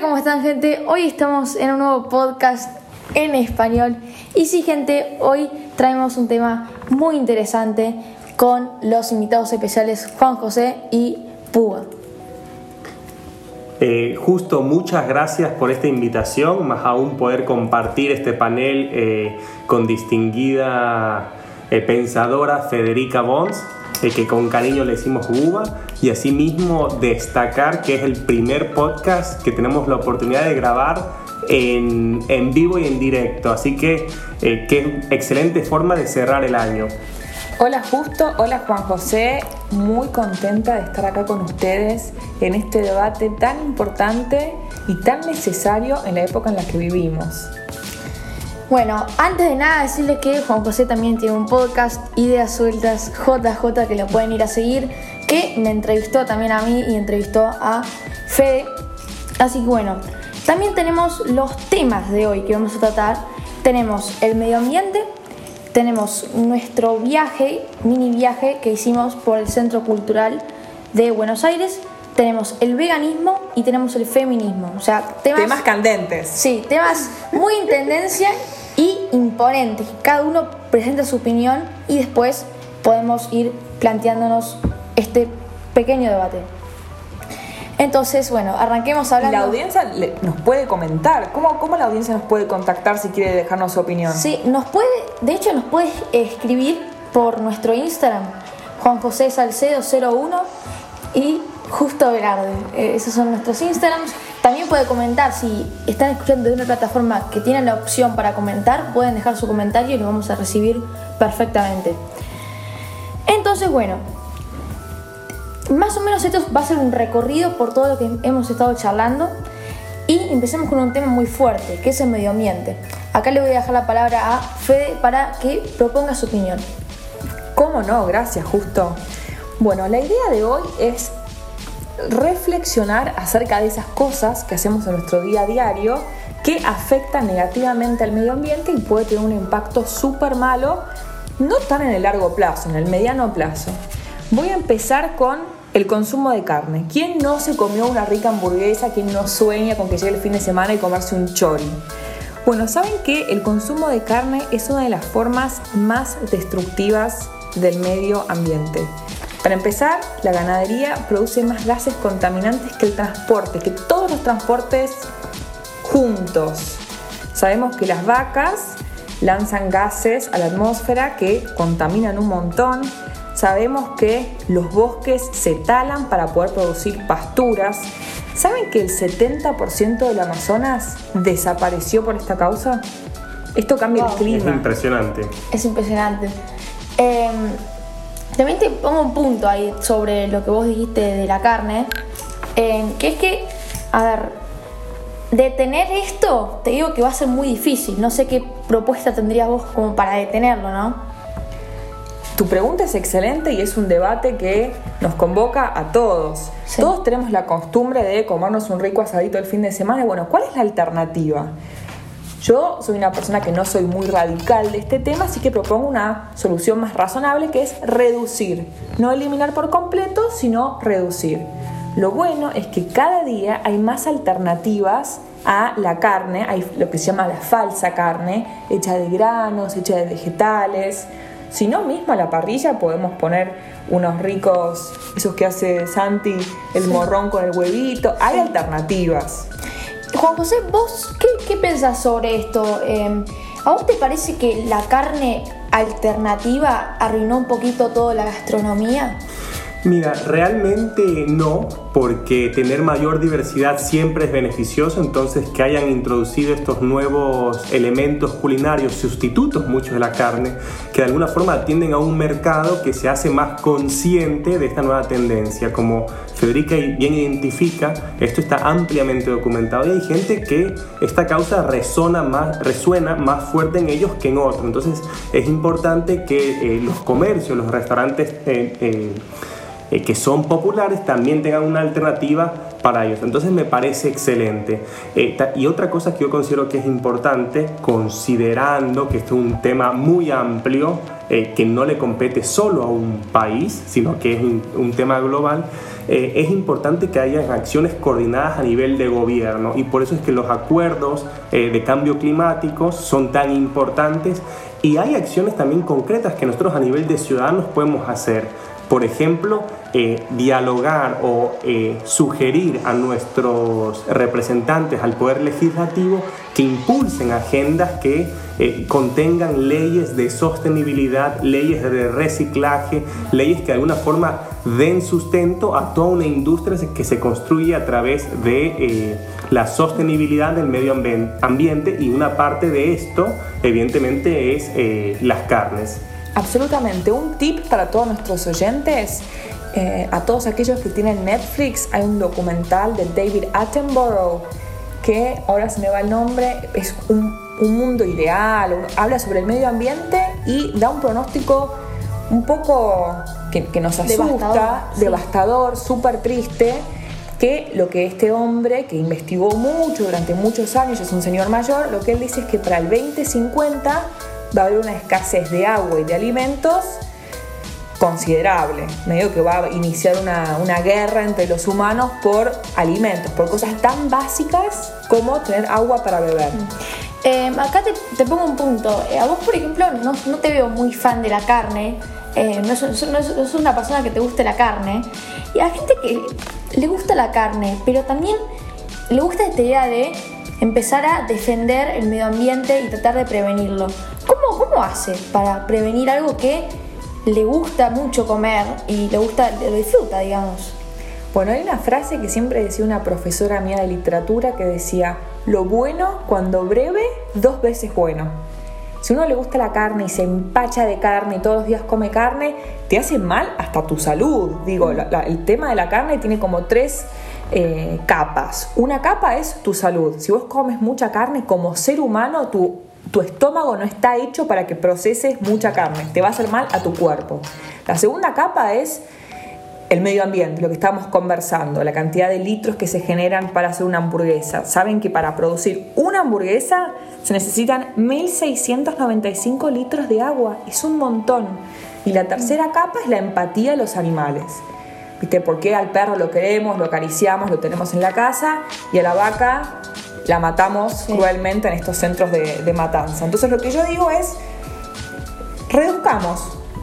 ¿cómo están gente? Hoy estamos en un nuevo podcast en español. Y sí, gente, hoy traemos un tema muy interesante con los invitados especiales Juan José y Púa. Eh, justo, muchas gracias por esta invitación, más aún poder compartir este panel eh, con distinguida eh, pensadora Federica Bons, que con cariño le decimos Buba, y asimismo destacar que es el primer podcast que tenemos la oportunidad de grabar en, en vivo y en directo, así que qué excelente forma de cerrar el año. Hola Justo, hola Juan José, muy contenta de estar acá con ustedes en este debate tan importante y tan necesario en la época en la que vivimos. Bueno, antes de nada decirle que Juan José también tiene un podcast, Ideas Sueltas JJ, que lo pueden ir a seguir, que me entrevistó también a mí y entrevistó a Fede. Así que bueno, también tenemos los temas de hoy que vamos a tratar. Tenemos el medio ambiente, tenemos nuestro viaje, mini viaje que hicimos por el Centro Cultural de Buenos Aires. Tenemos el veganismo y tenemos el feminismo. O sea, temas, temas candentes. Sí, temas muy en tendencia y imponentes. Cada uno presenta su opinión y después podemos ir planteándonos este pequeño debate. Entonces, bueno, arranquemos hablando. La audiencia nos puede comentar. ¿Cómo, ¿Cómo la audiencia nos puede contactar si quiere dejarnos su opinión? Sí, nos puede, de hecho, nos puede escribir por nuestro Instagram, Juan José Salcedo 01 y Justo Velarde. Eh, esos son nuestros Instagrams. También puede comentar si están escuchando de una plataforma que tiene la opción para comentar, pueden dejar su comentario y lo vamos a recibir perfectamente. Entonces, bueno, más o menos esto va a ser un recorrido por todo lo que hemos estado charlando y empecemos con un tema muy fuerte, que es el medio ambiente. Acá le voy a dejar la palabra a Fede para que proponga su opinión. ¿Cómo no? Gracias, justo. Bueno, la idea de hoy es reflexionar acerca de esas cosas que hacemos en nuestro día a diario que afectan negativamente al medio ambiente y puede tener un impacto súper malo, no tan en el largo plazo, en el mediano plazo. Voy a empezar con el consumo de carne. ¿Quién no se comió una rica hamburguesa? ¿Quién no sueña con que llegue el fin de semana y comerse un chori? Bueno, saben que el consumo de carne es una de las formas más destructivas del medio ambiente. Para empezar, la ganadería produce más gases contaminantes que el transporte, que todos los transportes juntos. Sabemos que las vacas lanzan gases a la atmósfera que contaminan un montón, Sabemos que los bosques se talan para poder producir pasturas. ¿Saben que el 70% del Amazonas desapareció por esta causa? Esto cambia el clima. Es impresionante. Es impresionante. Em, también te pongo un punto ahí sobre lo que vos dijiste de la carne, em, que es que, a ver, detener esto, te digo que va a ser muy difícil. No sé qué propuesta tendrías vos como para detenerlo, ¿no? Tu pregunta es excelente y es un debate que nos convoca a todos. Todos tenemos la costumbre de comernos un rico asadito el fin de semana. Bueno, ¿cuál es la alternativa? Yo soy una persona que no soy muy radical de este tema, así que propongo una solución más razonable que es reducir. No eliminar por completo, sino reducir. Lo bueno es que cada día hay más alternativas a la carne, hay lo que se llama la falsa carne, hecha de granos, hecha de vegetales. Si no, mismo a la parrilla podemos poner unos ricos, esos que hace Santi, el morrón con el huevito. Hay alternativas. Juan José, ¿vos qué, qué pensás sobre esto? Em, ¿A vos te parece que la carne alternativa arruinó un poquito toda la gastronomía? Mira, realmente no, porque tener mayor diversidad siempre es beneficioso, entonces que hayan introducido estos nuevos elementos culinarios, sustitutos muchos de la carne, que de alguna forma atienden a un mercado que se hace más consciente de esta nueva tendencia. Como Federica bien identifica, esto está ampliamente documentado y hay gente que esta causa resona más, resuena más fuerte en ellos que en otros. Entonces es importante que eh, los comercios, los restaurantes... Eh, eh, eh, que son populares también tengan una alternativa para ellos. Entonces me parece excelente. Eh, y otra cosa que yo considero que es importante, considerando que esto es un tema muy amplio, eh, que no le compete solo a un país, sino que es un, tema global, es importante que haya acciones coordinadas a nivel de gobierno y por eso es que los acuerdos de cambio climático son tan importantes y hay acciones también concretas que nosotros a nivel de ciudadanos podemos hacer. Por ejemplo, eh, dialogar o eh, sugerir a nuestros representantes al Poder Legislativo que impulsen agendas que eh, contengan leyes de sostenibilidad, leyes de reciclaje, leyes que de alguna forma den sustento a toda una industria que se construye a través de la sostenibilidad del medio ambiente y una parte de esto evidentemente es las carnes. Absolutamente. Un tip para todos nuestros oyentes, eh, a todos aquellos que tienen Netflix, hay un documental de David Attenborough que ahora se me va el nombre, es un, mundo ideal, habla sobre el medio ambiente y da un pronóstico un poco que, nos asusta, devastador, súper triste, que lo que este hombre, que investigó mucho durante muchos años, es un señor mayor, lo que él dice es que para el 2050 va a haber una escasez de agua y de alimentos considerable. Medio que va a iniciar una, guerra entre los humanos por alimentos, por cosas tan básicas como tener agua para beber. Em, acá te, pongo un punto. Eh, a vos, por ejemplo, no, te veo muy fan de la carne. Eh, no, sos, una persona que te guste la carne. Y a gente que le gusta la carne, pero también le gusta esta idea de empezar a defender el medio ambiente y tratar de prevenirlo. ¿Cómo, cómo hace para prevenir algo que le gusta mucho comer y le gusta, lo disfruta, digamos? Bueno, hay una frase que siempre decía una profesora mía de literatura que decía, lo bueno cuando breve, dos veces bueno. Si uno le gusta la carne y se empacha de carne y todos los días come carne, te hace mal hasta tu salud. Digo, el tema de la carne tiene como tres eh, capas. Una capa es tu salud. Si vos comes mucha carne, como ser humano, tu, tu estómago no está hecho para que proceses mucha carne. Te va a hacer mal a tu cuerpo. La segunda capa es el medio ambiente, lo que estamos conversando, la cantidad de litros que se generan para hacer una hamburguesa. Saben que para producir una hamburguesa se necesitan 1.695 litros de agua. Es un montón. Y la tercera capa es la empatía de los animales. ¿Viste? ¿Por qué al perro lo queremos, lo acariciamos, lo tenemos en la casa y a la vaca la matamos cruelmente en estos centros de, matanza? Entonces lo que yo digo es, reduzcamos.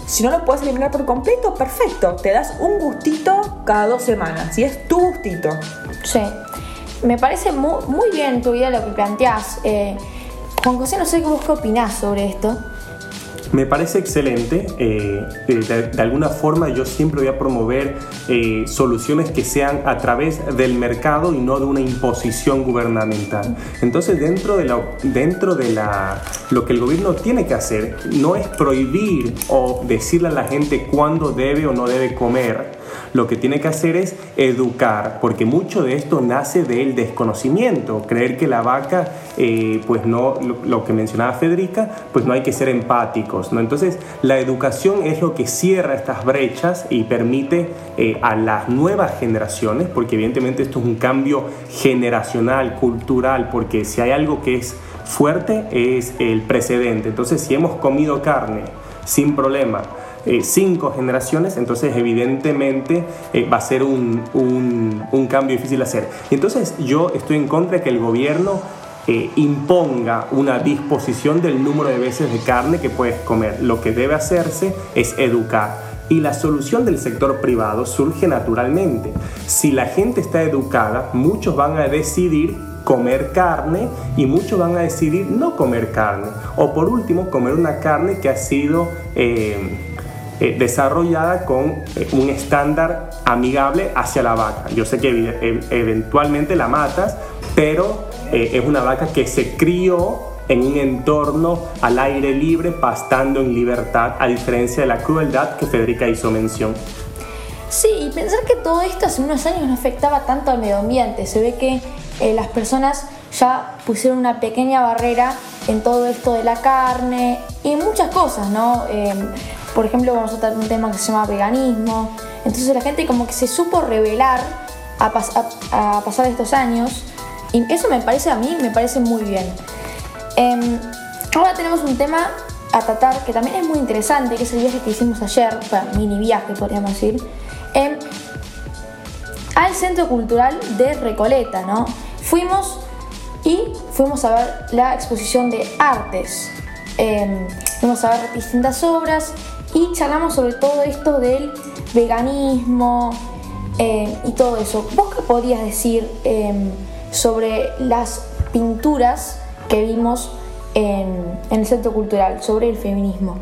Si no lo puedes eliminar por completo, perfecto. Te das un gustito cada dos semanas y es tu gustito. Sí. Me parece muy, muy bien tu idea lo que planteás. Eh, Juan José, no sé vos qué opinás sobre esto. Me parece excelente. Eh, de, alguna forma yo siempre voy a promover eh, soluciones que sean a través del mercado y no de una imposición gubernamental. Entonces dentro de, dentro de la, lo que el gobierno tiene que hacer no es prohibir o decirle a la gente cuándo debe o no debe comer lo que tiene que hacer es educar, porque mucho de esto nace del desconocimiento, creer que la vaca, eh, pues no, lo, que mencionaba Federica, pues no hay que ser empáticos, ¿no? Entonces, la educación es lo que cierra estas brechas y permite eh, a las nuevas generaciones, porque evidentemente esto es un cambio generacional, cultural, porque si hay algo que es fuerte es el precedente. Entonces, si hemos comido carne sin problema, eh, cinco generaciones, entonces evidentemente eh, va a ser un, un, cambio difícil de hacer. Entonces yo estoy en contra de que el gobierno eh, imponga una disposición del número de veces de carne que puedes comer. Lo que debe hacerse es educar. Y la solución del sector privado surge naturalmente. Si la gente está educada, muchos van a decidir comer carne y muchos van a decidir no comer carne. O por último, comer una carne que ha sido desarrollada con eh, un estándar amigable hacia la vaca. Yo sé que eventualmente la matas, pero eh, es una vaca que se crió en un entorno al aire libre, pastando en libertad, a diferencia de la crueldad que Federica hizo mención. Sí, y pensar que todo esto hace unos años no afectaba tanto al medio ambiente. Se ve que las personas ya pusieron una pequeña barrera en todo esto de la carne y muchas cosas, ¿no? Por ejemplo, vamos a tratar un tema que se llama veganismo. Entonces la gente como que se supo revelar a, pasar estos años y eso me parece a mí, me parece muy bien. Em, ahora tenemos un tema a tratar que también es muy interesante, que es el viaje que hicimos ayer, mini viaje podríamos decir, em, al Centro Cultural de Recoleta, ¿no? Fuimos y fuimos a ver la exposición de artes. Em, fuimos a ver distintas obras y charlamos sobre todo esto del veganismo em, y todo eso. ¿Vos qué podrías decir sobre las pinturas que vimos en, el Centro Cultural sobre el feminismo.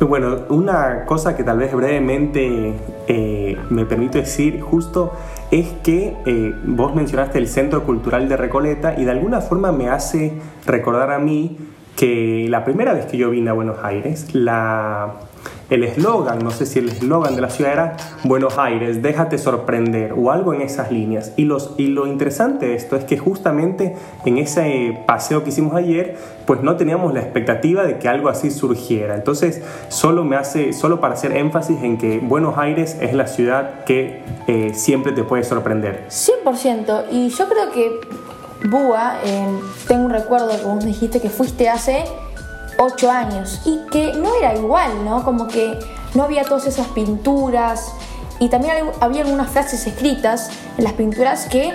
Bueno, una cosa que tal vez brevemente eh, me permito decir justo es que eh, vos mencionaste el Centro Cultural de Recoleta y de alguna forma me hace recordar a mí que la primera vez que yo vine a Buenos Aires, la, el eslogan, no sé si el eslogan de la ciudad era Buenos Aires, déjate sorprender o algo en esas líneas. Y, los, y lo interesante de esto es que justamente en ese paseo que hicimos ayer, pues no teníamos la expectativa de que algo así surgiera. Entonces, solo me hace, solo para hacer énfasis en que Buenos Aires es la ciudad que eh, siempre te puede sorprender. 100%. Y yo creo que Búa, eh, tengo un recuerdo que vos dijiste que fuiste hace ocho años y que no era igual, ¿no? Como que no había todas esas pinturas y también había algunas frases escritas en las pinturas que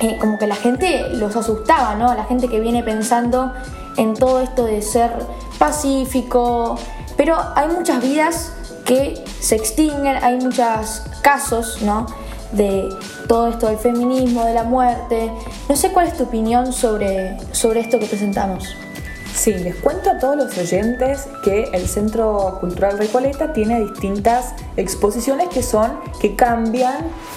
eh, como que la gente los asustaba, ¿no? La gente que viene pensando en todo esto de ser pacífico, pero hay muchas vidas que se extinguen, hay muchos casos, ¿no? De todo esto del feminismo, de la muerte. No sé cuál es tu opinión sobre, sobre esto que presentamos. Sí, les cuento a todos los oyentes que el Centro Cultural Recoleta tiene distintas exposiciones que son que cambian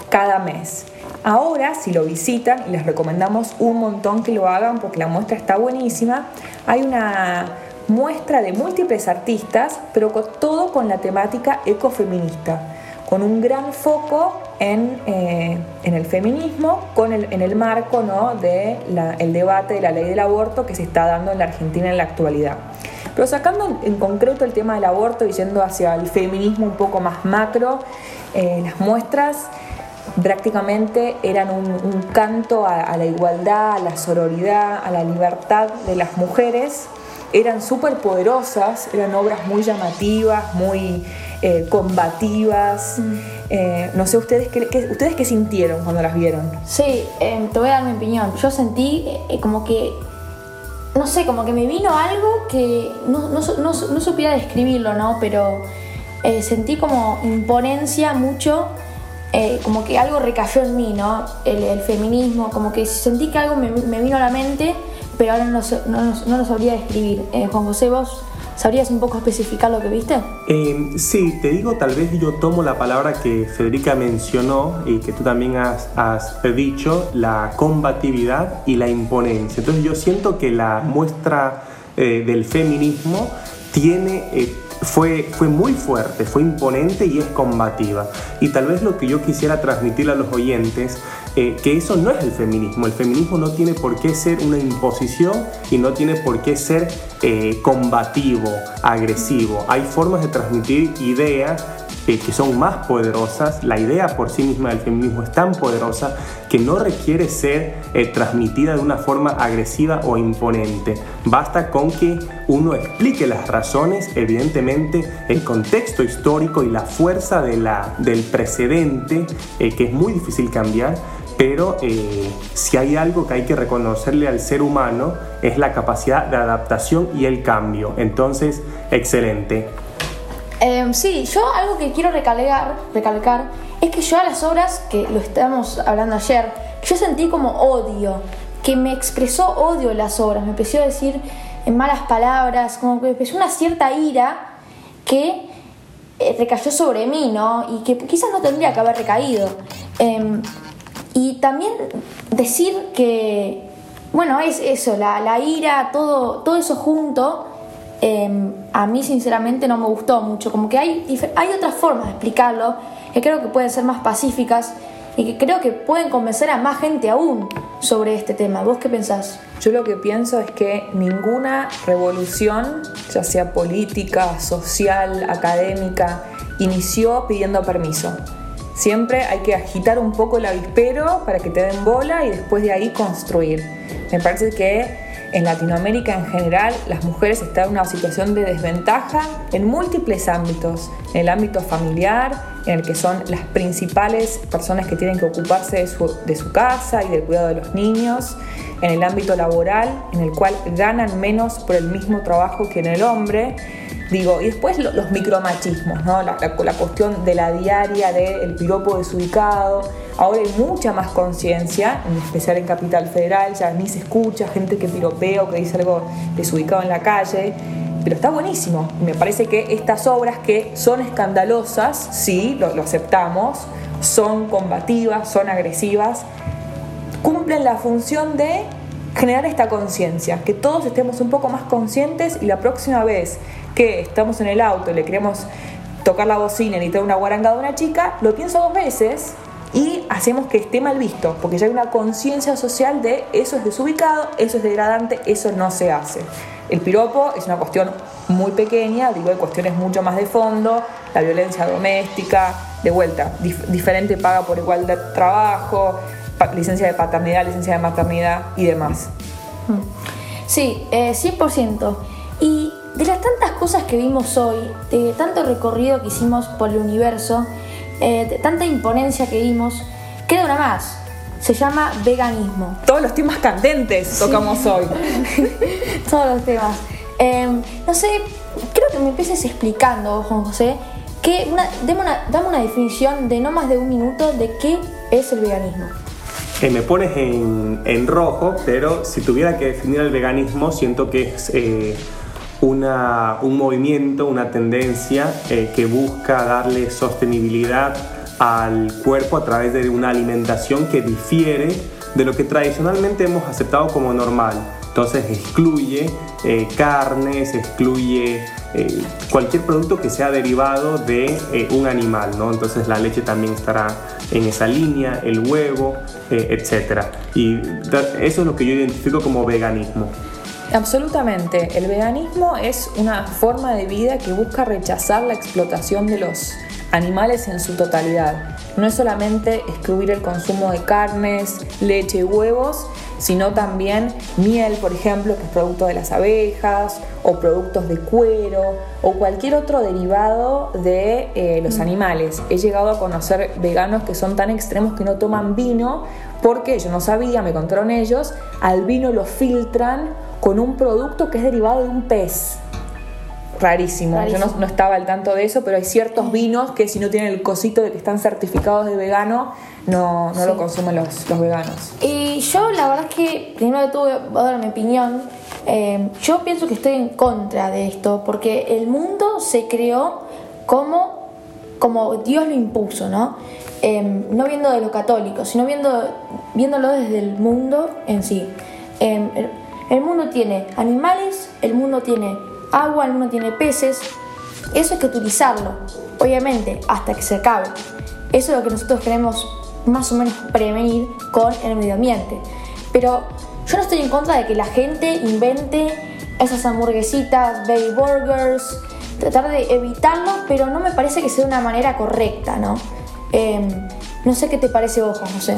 cada mes. Ahora, si lo visitan, y les recomendamos un montón que lo hagan porque la muestra está buenísima, hay una muestra de múltiples artistas, pero todo con la temática ecofeminista con un gran foco en, eh, el feminismo, con el, en el marco ¿no? del debate de la ley del aborto que se está dando en la Argentina en la actualidad. Pero sacando en, concreto el tema del aborto y yendo hacia el feminismo un poco más macro, eh, las muestras prácticamente eran un, canto a, la igualdad, a la sororidad, a la libertad de las mujeres. Eran súper poderosas, eran obras muy llamativas, muy eh, combativas. Mm. Eh, no sé, ¿ustedes qué, ¿ustedes qué sintieron cuando las vieron? Sí, em, te voy a dar mi opinión. Yo sentí eh, como que, no sé, como que me vino algo que no, no, no, no supiera describirlo, ¿no? Pero sentí como imponencia mucho. como que algo recayó en mí, ¿no? El, feminismo, como que sentí que algo me, vino a la mente, pero ahora no, no, lo sabría describir. Juan José, vos ¿Sabrías un poco especificar lo que viste? Eh, sí, te digo, tal vez yo tomo la palabra que Federica mencionó y que tú también has, dicho, la combatividad y la imponencia. Entonces yo siento que la muestra eh, del feminismo tiene... Eh, fue, fue muy fuerte, fue imponente y es combativa. Y tal vez lo que yo quisiera transmitirle a los oyentes, eh, que eso no es el feminismo. El feminismo no tiene por qué ser una imposición y no tiene por qué ser eh, combativo, agresivo. Hay formas de transmitir ideas que son más poderosas, la idea por sí misma del feminismo es tan poderosa que no requiere ser eh, transmitida de una forma agresiva o imponente. Basta con que uno explique las razones, evidentemente el contexto histórico y la fuerza de la, del precedente, eh, que es muy difícil cambiar, pero eh, si hay algo que hay que reconocerle al ser humano es la capacidad de adaptación y el cambio. Entonces, excelente. Em, sí, yo algo que quiero recalcar, recalcar es que yo a las obras, que lo estábamos hablando ayer, yo sentí como odio, que me expresó odio las obras, me empezó a decir en malas palabras, como que empezó una cierta ira que eh, recayó sobre mí, ¿no? Y que quizás no tendría que haber recaído. Em, y también decir que, bueno, es eso, la, la ira, todo, todo eso junto Em, a mí sinceramente no me gustó mucho. Como que hay, hay otras formas de explicarlo que creo que pueden ser más pacíficas y que creo que pueden convencer a más gente aún sobre este tema. ¿Vos qué pensás? Yo lo que pienso es que ninguna revolución, ya sea política, social, académica, inició pidiendo permiso. Siempre hay que agitar un poco el avispero para que te den bola y después de ahí construir. Me parece que en Latinoamérica en general las mujeres están en una situación de desventaja en múltiples ámbitos, en el ámbito familiar, en el que son las principales personas que tienen que ocuparse de su, de su casa y del cuidado de los niños, en el ámbito laboral, en el cual ganan menos por el mismo trabajo que en el hombre, Digo, y después los micromachismos, ¿no? La, la, cuestión de la diaria del piropo desubicado. Ahora hay mucha más conciencia, en especial en Capital Federal, ya ni se escucha gente que piropea o que dice algo desubicado en la calle. Pero está buenísimo. Me parece que estas obras que son escandalosas, sí, lo, aceptamos, son combativas, son agresivas, cumplen la función de generar esta conciencia, que todos estemos un poco más conscientes y la próxima vez que estamos en el auto y le queremos tocar la bocina y tener una guaranga de una chica, lo pienso dos veces hacemos que esté mal visto, porque ya hay una conciencia social de eso es desubicado, eso es degradante, eso no se hace. El piropo es una cuestión muy pequeña, digo, hay cuestiones mucho más de fondo, la violencia doméstica, de vuelta, diferente paga por igual de trabajo, licencia de paternidad, licencia de maternidad y demás. Sí, eh, 100%. Y de las tantas cosas que vimos hoy, de tanto recorrido que hicimos por el universo, eh, de tanta imponencia que vimos, queda una más. Se llama veganismo. Todos los temas candentes tocamos hoy. Todos los temas. Em, no sé, creo que me empieces explicando, Juan José, que una, dame, una, definición de no más de un minuto de qué es el veganismo. Eh, me pones en, en, rojo, pero si tuviera que definir el veganismo, siento que es eh, una, un movimiento, una tendencia eh, que busca darle sostenibilidad al cuerpo a través de una alimentación que difiere de lo que tradicionalmente hemos aceptado como normal. Entonces excluye eh, carnes, excluye eh, cualquier producto que sea derivado de un animal, ¿no? Entonces la leche también estará en esa línea, el huevo, etc. Y eso es lo que yo identifico como veganismo. Absolutamente. El veganismo es una forma de vida que busca rechazar la explotación de los animales en su totalidad. No es solamente excluir el consumo de carnes, leche y huevos, sino también miel, por ejemplo, que es producto de las abejas, o productos de cuero, o cualquier otro derivado de eh, los mm. animales. He llegado a conocer veganos que son tan extremos que no toman vino, porque yo no sabía, me contaron ellos, al vino lo filtran con un producto que es derivado de un pez. Rarísimo. Yo no, estaba al tanto de eso, pero hay ciertos vinos que si no tienen el cosito de que están certificados de vegano, no, no lo consumen los, los, veganos. Y yo la verdad es que, primero de todo voy a dar mi opinión, eh, yo pienso que estoy en contra de esto, porque el mundo se creó como, como Dios lo impuso, ¿no? Eh, no viendo de lo católico, sino viendo, viéndolo desde el mundo en sí. Eh, el mundo tiene animales, el mundo tiene agua, el mundo tiene peces. Eso hay que utilizarlo, obviamente, hasta que se acabe. Eso es lo que nosotros queremos más o menos prevenir con el medio ambiente. Pero yo no estoy en contra de que la gente invente esas hamburguesitas, baby burgers, tratar de evitarlo, pero no me parece que sea una manera correcta, ¿no? Em, no sé qué te parece vos, José.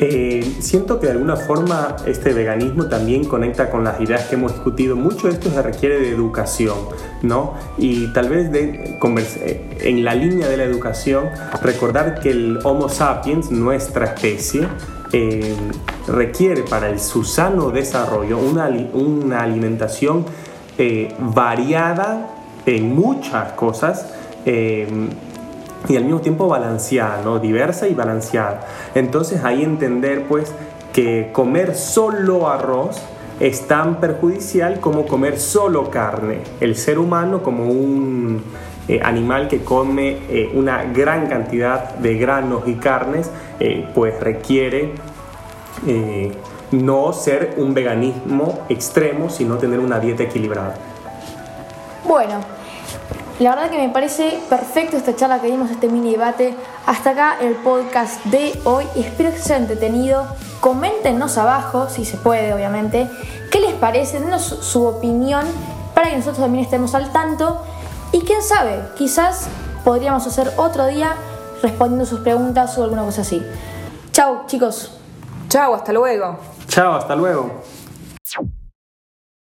Eh, siento que de alguna forma este veganismo también conecta con las ideas que hemos discutido. Mucho esto se requiere de educación, ¿no? Y tal vez eh, en la línea de la educación, recordar que el Homo sapiens, nuestra especie, eh, requiere para el, su sano desarrollo una alimentación variada en muchas cosas y al mismo tiempo balanceada, ¿no? diversa y balanceada. Entonces ahí entender pues que comer solo arroz es tan perjudicial como comer solo carne. El ser humano como un eh, animal que come eh, una gran cantidad de granos y carnes, eh, pues requiere no ser un veganismo extremo, sino tener una dieta equilibrada. Bueno, la verdad que me parece perfecto esta charla que dimos, este mini debate. Hasta acá el podcast de hoy. Espero que se haya entretenido. Coméntenos abajo, si se puede, obviamente, qué les parece, denos su opinión para que nosotros también estemos al tanto. Y quién sabe, quizás podríamos hacer otro día respondiendo sus preguntas o alguna cosa así. Chao, chicos. Chao, hasta luego. Chao, hasta luego.